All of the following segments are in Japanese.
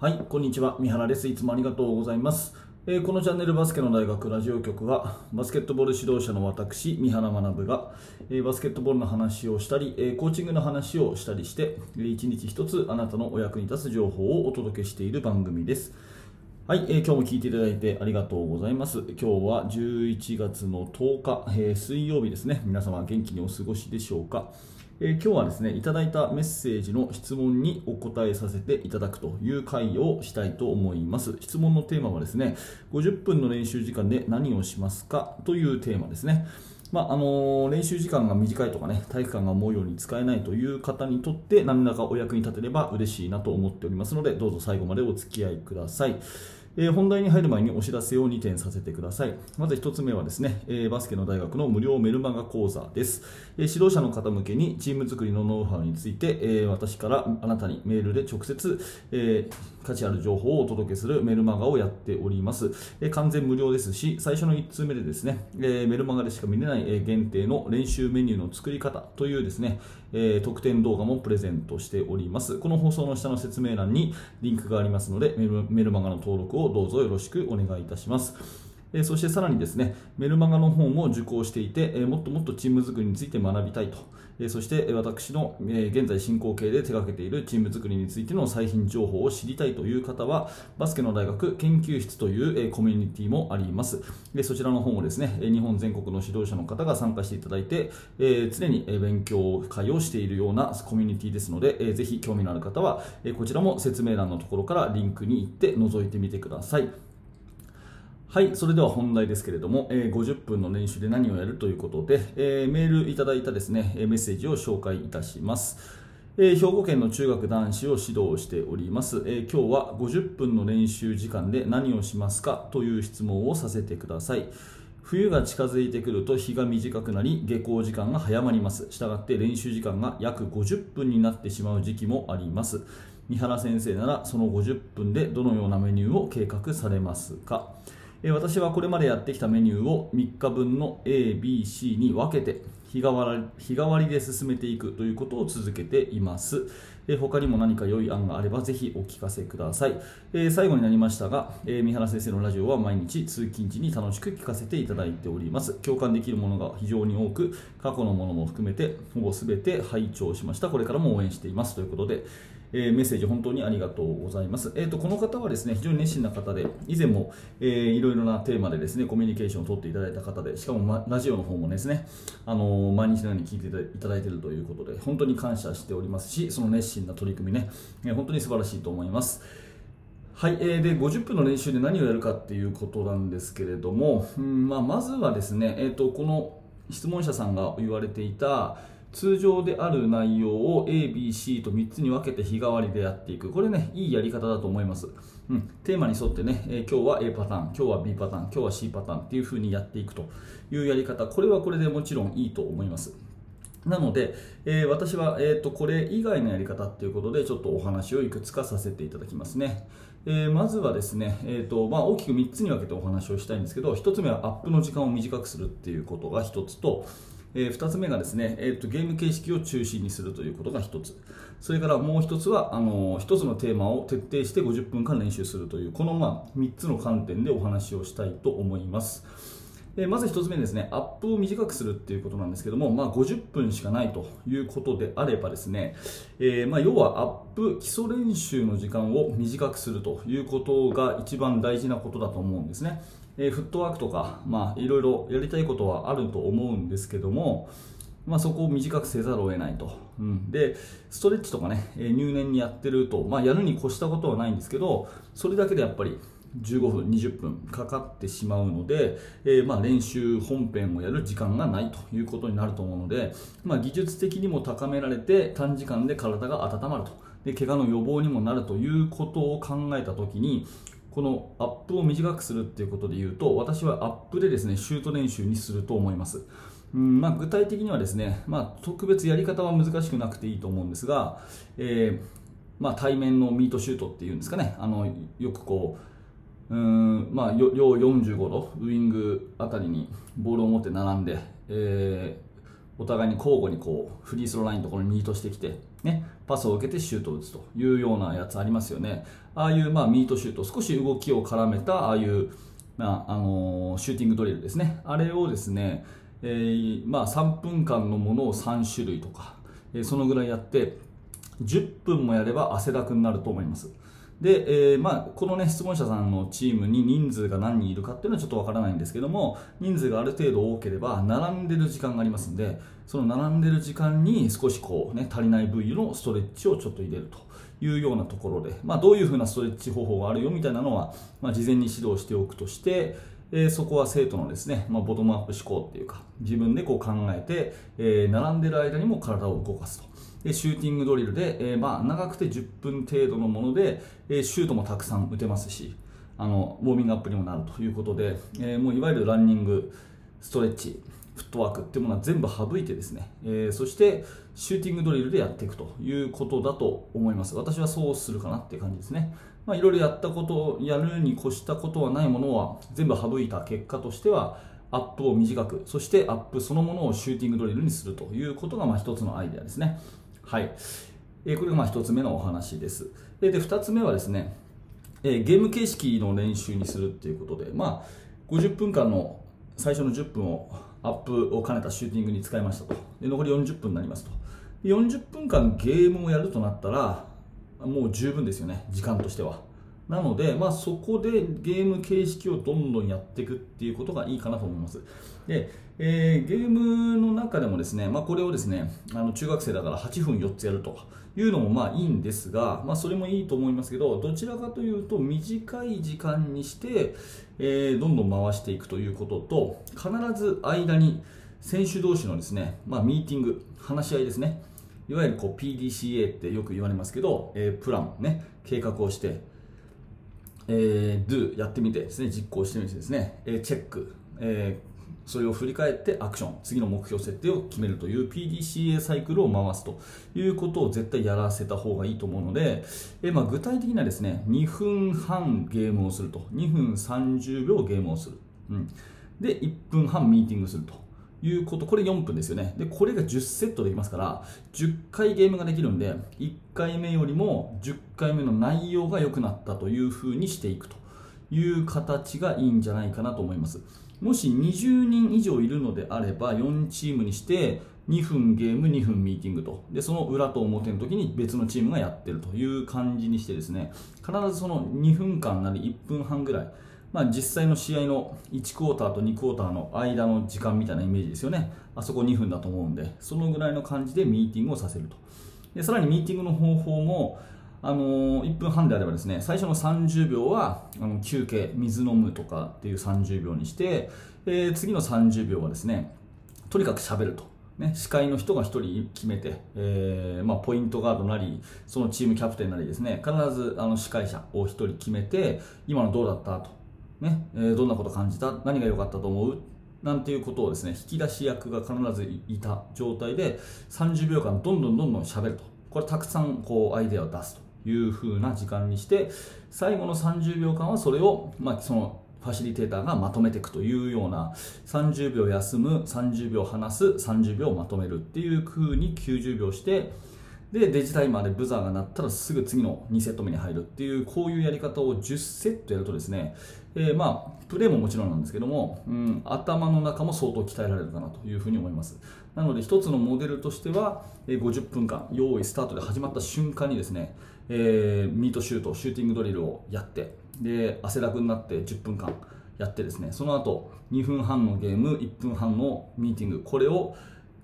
はい、こんにちは。三原です。いつもありがとうございます。えー、このチャンネルバスケの大学ラジオ局は、バスケットボール指導者の私、三原学が、えー、バスケットボールの話をしたり、えー、コーチングの話をしたりして、一日一つあなたのお役に立つ情報をお届けしている番組です。はい、えー、今日も聞いていただいてありがとうございます。今日は11月の10日、えー、水曜日ですね。皆様元気にお過ごしでしょうか。今日はですね、いただいたメッセージの質問にお答えさせていただくという回をしたいと思います。質問のテーマはですね、50分の練習時間で何をしますか？というテーマですね。まああのー、練習時間が短いとかね、体育館が思うように使えないという方にとって何らかお役に立てれば嬉しいなと思っておりますので、どうぞ最後までお付き合いください。えー、本題に入る前にお知らせを2点させてください。まず1つ目はですね、えー、バスケの大学の無料メルマガ講座です。えー、指導者の方向けにチーム作りのノウハウについて、え私からあなたにメールで直接、え価値ある情報をお届けするメルマガをやっております。え完全無料ですし、最初の1通目でですね、えメルマガでしか見れない、え限定の練習メニューの作り方というですね、え特典動画もプレゼントしております。この放送の下の説明欄にリンクがありますので、メルマガの登録をどうぞよろしくお願いいたします。えそしてさらにですね、メルマガの方も受講していて、えもっともっとチーム作りについて学びたいと、えそして私の、え現在進行形で手掛けているチーム作りについての最新情報を知りたいという方は、バスケの大学研究室という、えコミュニティもあります。でそちらの方もですね、日本全国の指導者の方が参加していただいて、え常に勉強会をしているようなコミュニティですので、えぜひ興味のある方は、えこちらも説明欄のところからリンクに行って覗いてみてください。はい、それでは本題ですけれども、えー、50分の練習で何をやるということで、えー、メールいただいたですね、メッセージを紹介いたします。えー、兵庫県の中学男子を指導しております、え今日は50分の練習時間で何をしますかという質問をさせてください。冬が近づいてくると日が短くなり下校時間が早まります。したがって練習時間が約50分になってしまう時期もあります。三原先生ならその50分でどのようなメニューを計画されますか？私はこれまでやってきたメニューを3日分の ABC に分けて日替わり日替わりで進めていくということを続けています。え他にも何か良い案があればぜひお聞かせください。え最後になりましたが、え三原先生のラジオは毎日通勤時に楽しく聞かせていただいております。共感できるものが非常に多く、過去のものも含めてほぼ全て拝聴しました。これからも応援していますということで、えー、メッセージ本当にありがとうございます。えーと、この方はですね非常に熱心な方で、以前も、えー、いろいろなテーマでですねコミュニケーションを取っていただいた方で、しかも、ま、ラジオの方もですね、あの毎日のように聞いていただいているということで、本当に感謝しておりますし、その熱心な取り組みね、え、本当に素晴らしいと思います。はい、えー、で50分の練習で何をやるかっていうことなんですけれども、うんまあ、まずはですね、えーとこの質問者さんが言われていた通常である内容を A、B、C と3つに分けて日替わりでやっていく。これね、いいやり方だと思います。うん、テーマに沿ってね、えー、今日は A パターン、今日は B パターン、今日は C パターンっていう風にやっていくというやり方、これはこれでもちろんいいと思います。なので、えー、私は、えーと、これ以外のやり方ということでちょっとお話をいくつかさせていただきますね。えー、まずはですね、えーとまあ、大きく3つに分けてお話をしたいんですけど1つ目はアップの時間を短くするっていうことが1つとえー、2つ目がですね、えーと、ゲーム形式を中心にするということが1つそれからもう1つはあの1つのテーマを徹底して50分間練習するというこの、まあ、3つの観点でお話をしたいと思います。えまず1つ目ですね、アップを短くするっていうことなんですけども、まあ、50分しかないということであればですね、えー、ま、要はアップ基礎練習の時間を短くするということが一番大事なことだと思うんですね。え、フットワークとか、まあ、いろいろやりたいことはあると思うんですけども、まあ、そこを短くせざるを得ないと、うん、でストレッチとかね、え入念にやってると、まあ、やるに越したことはないんですけどそれだけでやっぱり15分、20分かかってしまうので、えー、まあ練習本編をやる時間がないということになると思うので、まあ、技術的にも高められて短時間で体が温まると。で怪我の予防にもなるということを考えたときにこのアップを短くするっていうことで言うと私はアップでですねシュート練習にすると思います。うんまあ、具体的にはですね、まあ、特別やり方は難しくなくていいと思うんですが、えーまあ、対面のミートシュートっていうんですかねあのよくこううんまあ、両45度ウイングあたりにボールを持って並んで、えー、お互いに交互にこうフリースローラインのところにミートしてきてね、パスを受けてシュートを打つというようなやつありますよね。ああいうまあミートシュート、少し動きを絡めたああいうまああのー、シューティングドリルですね。あれをですね、えー、まあ3分間のものを3種類とか、えー、そのぐらいやって、10分もやれば汗だくになると思います。で、えー、まあ、この、ね、質問者さんのチームに人数が何人いるかっていうのはちょっとわからないんですけども人数がある程度多ければ並んでる時間がありますんでその並んでる時間に少しこう、ね、足りない部位のストレッチをちょっと入れるというようなところで、まあ、どういうふうなストレッチ方法があるよみたいなのは、まあ、事前に指導しておくとして、えー、そこは生徒のですね、まあ、ボトムアップ思考っていうか自分でこう考えて、えー、並んでる間にも体を動かすと。シューティングドリルで、え、まあ長くて10分程度のもので、え、シュートもたくさん打てますしあのウォーミングアップにもなるということで、え、もういわゆるランニングストレッチフットワークっていうものは全部省いてですね、え、そしてシューティングドリルでやっていくということだと思います。私はそうするかなっていう感じですね。まあ、いろいろやったことをやるに越したことはないものは全部省いた結果としてはアップを短くそしてアップそのものをシューティングドリルにするということがまあ一つのアイデアですね。はい。えー、これがまあ1つ目のお話です。で、で2つ目はですね、え、ゲーム形式の練習にするっていうことで、まあ、50分間の最初の10分をアップを兼ねたシューティングに使いましたと。で、残り40分になりますと。40分間ゲームをやるとなったら、もう十分ですよね、時間としては。なので、まあ、そこでゲーム形式をどんどんやっていくっていうことがいいかなと思います。で、えー、ゲームの中でもですね、まあ、これをですね、あの中学生だから8分4つやるというのもまあいいんですが、まあ、それもいいと思いますけど、どちらかというと短い時間にして、えー、どんどん回していくということと、必ず間に選手同士のですね、まあ、ミーティング、話し合いですね。いわゆるこう PDCA ってよく言われますけど、えー、プラン、ね、計画をして、えー、do やってみてですね、実行してみてですね、えー、チェック、えーそれを振り返ってアクション、次の目標設定を決めるという PDCA サイクルを回すということを絶対やらせた方がいいと思うので、えまあ、具体的なですね、2分半ゲームをすると、2分30秒ゲームをする。うん、で、1分半ミーティングすると。いうこと、これ4分ですよね。で、これが10セットできますから、10回ゲームができるんで、1回目よりも10回目の内容が良くなったという風にしていくという形がいいんじゃないかなと思います。もし20人以上いるのであれば、4チームにして、2分ゲーム、2分ミーティングと。で、その裏と表の時に別のチームがやってるという感じにしてですね、必ずその2分間なり1分半ぐらい、まあ、実際の試合の1クォーターと2クォーターの間の時間みたいなイメージですよね。あそこ2分だと思うんで、そのぐらいの感じでミーティングをさせると。でさらにミーティングの方法も、あのー、1分半であればですね、最初の30秒はあの休憩、水飲むとかっていう30秒にして、えー、次の30秒はですね、とにかく喋ると。ね、司会の人が1人決めて、えー、まあ、ポイントガードなり、そのチームキャプテンなりですね、必ずあの司会者を1人決めて、今のどうだったと。ねえー、どんなこと感じた何が良かったと思う？なんていうことをですね引き出し役が必ずいた状態で30秒間どんどんどんどん喋ると。これたくさんこうアイデアを出すという風な時間にして最後の30秒間はそれを、まあ、そのファシリテーターがまとめていくというような30秒休む30秒話す30秒まとめるっていう風に90秒してでデジタイマーでブザーが鳴ったらすぐ次の2セット目に入るっていうこういうやり方を10セットやるとですね、えー、まあプレーももちろんなんですけども、うん、頭の中も相当鍛えられるかなというふうに思います。なので一つのモデルとしては50分間用意スタートで始まった瞬間にですね、えー、ミートシュートシューティングドリルをやってで汗だくになって10分間やってですねその後2分半のゲーム1分半のミーティングこれを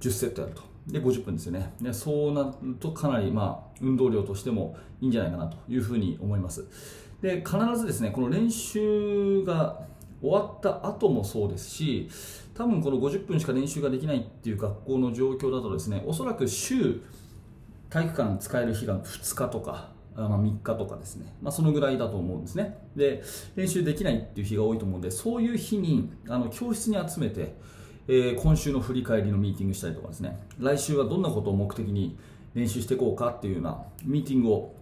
10セットやると。で50分ですよね。でそうなるとかなり、まあ、運動量としてもいいんじゃないかなというふうに思います。で必ずですねこの練習が終わった後もそうですし多分この50分しか練習ができないっていう学校の状況だとですねおそらく週体育館使える日が2日とかまあ、3日とかですね、まあ、そのぐらいだと思うんですね。で練習できないっていう日が多いと思うんでそういう日にあの教室に集めてえ、今週の振り返りのミーティングしたりとかですね。来週はどんなことを目的に練習していこうかっていうようなミーティングを、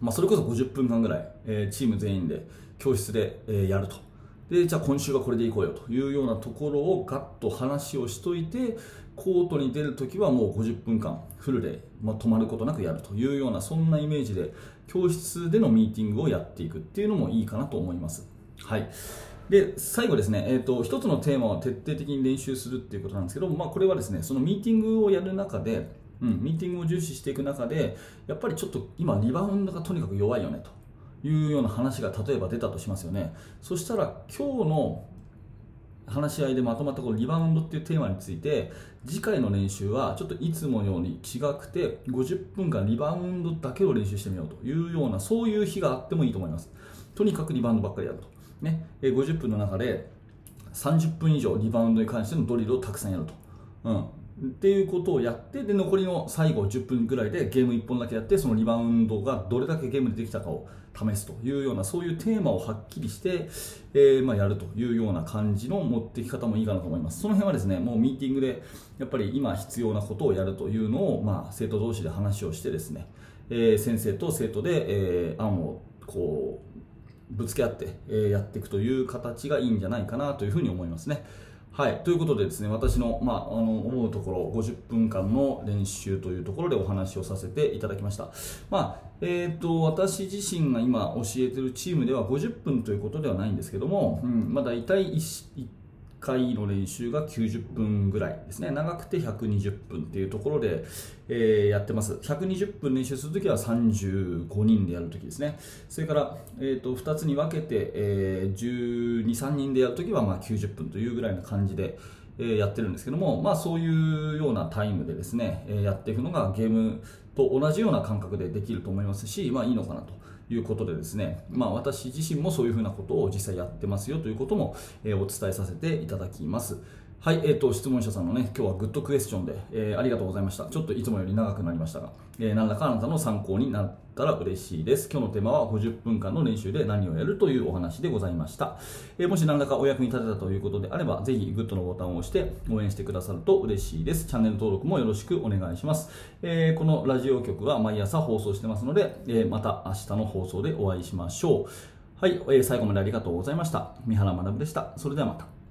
まあ、それこそ50分間ぐらい、え、チーム全員で教室で、え、やると。でじゃあ今週はこれでいこうよというようなところをガッと話をしといてコートに出るときはもう50分間フルで、まあ、止まることなくやるというようなそんなイメージで教室でのミーティングをやっていくっていうのもいいかなと思います。はい。で最後ですね、えーと、一つのテーマを徹底的に練習するっていうことなんですけど、まあ、これはですねそのミーティングをやる中で、うん、ミーティングを重視していく中でやっぱりちょっと今リバウンドがとにかく弱いよねというような話が例えば出たとしますよね。そしたら今日の話し合いでまとまったこのリバウンドっていうテーマについて次回の練習はちょっといつもように違くて50分間リバウンドだけを練習してみようというようなそういう日があってもいいと思います。とにかくリバウンドばっかりやると、ね、50分の中で30分以上リバウンドに関してのドリルをたくさんやると、うん、っていうことをやってで残りの最後10分ぐらいでゲーム1本だけやってそのリバウンドがどれだけゲームでできたかを試すというようなそういうテーマをはっきりして、えー、まあ、やるというような感じの持ってき方もいいかなと思います。その辺はですねもうミーティングでやっぱり今必要なことをやるというのを、まあ、生徒同士で話をしてですね、えー、先生と生徒で、えー、案をこうぶつけ合って、えやっていくという形がいいんじゃないかなというふうに思いますね。はい、ということでですね私の,、まあ、あの思うところ50分間の練習というところでお話をさせていただきました、まあえーと、私自身が今教えているチームでは50分ということではないんですけども、うんまあ、大体 1, 1回の練習が90分ぐらいですね。長くて120分っていうところで、えー、やってます。120分練習するときは35人でやるときですね。それから、えーと、2つに分けて、えー、12、3人でやるときはまあ90分というぐらいな感じで、え、やってるんですけども、まあ、そういうようなタイムでですね、え、やっていくのがゲームと同じような感覚でできると思いますし、まあ、いいのかなと。いうことでですね、まあ、私自身もそういうふうなことを実際やってますよということも、えお伝えさせていただきます。はい、えーと、質問者さんのね、今日はグッドクエスチョンで、えー、ありがとうございました。ちょっといつもより長くなりましたが、えー、何らかあなたの参考になったら嬉しいです。今日のテーマは50分間の練習で何をやるというお話でございました。えー、もし何らかお役に立てたということであれば、ぜひグッドのボタンを押して応援してくださると嬉しいです。チャンネル登録もよろしくお願いします。えこのラジオ局は毎朝放送してますので、えまた明日の放送でお会いしましょう。はい、え最後までありがとうございました。三原学でした。それではまた。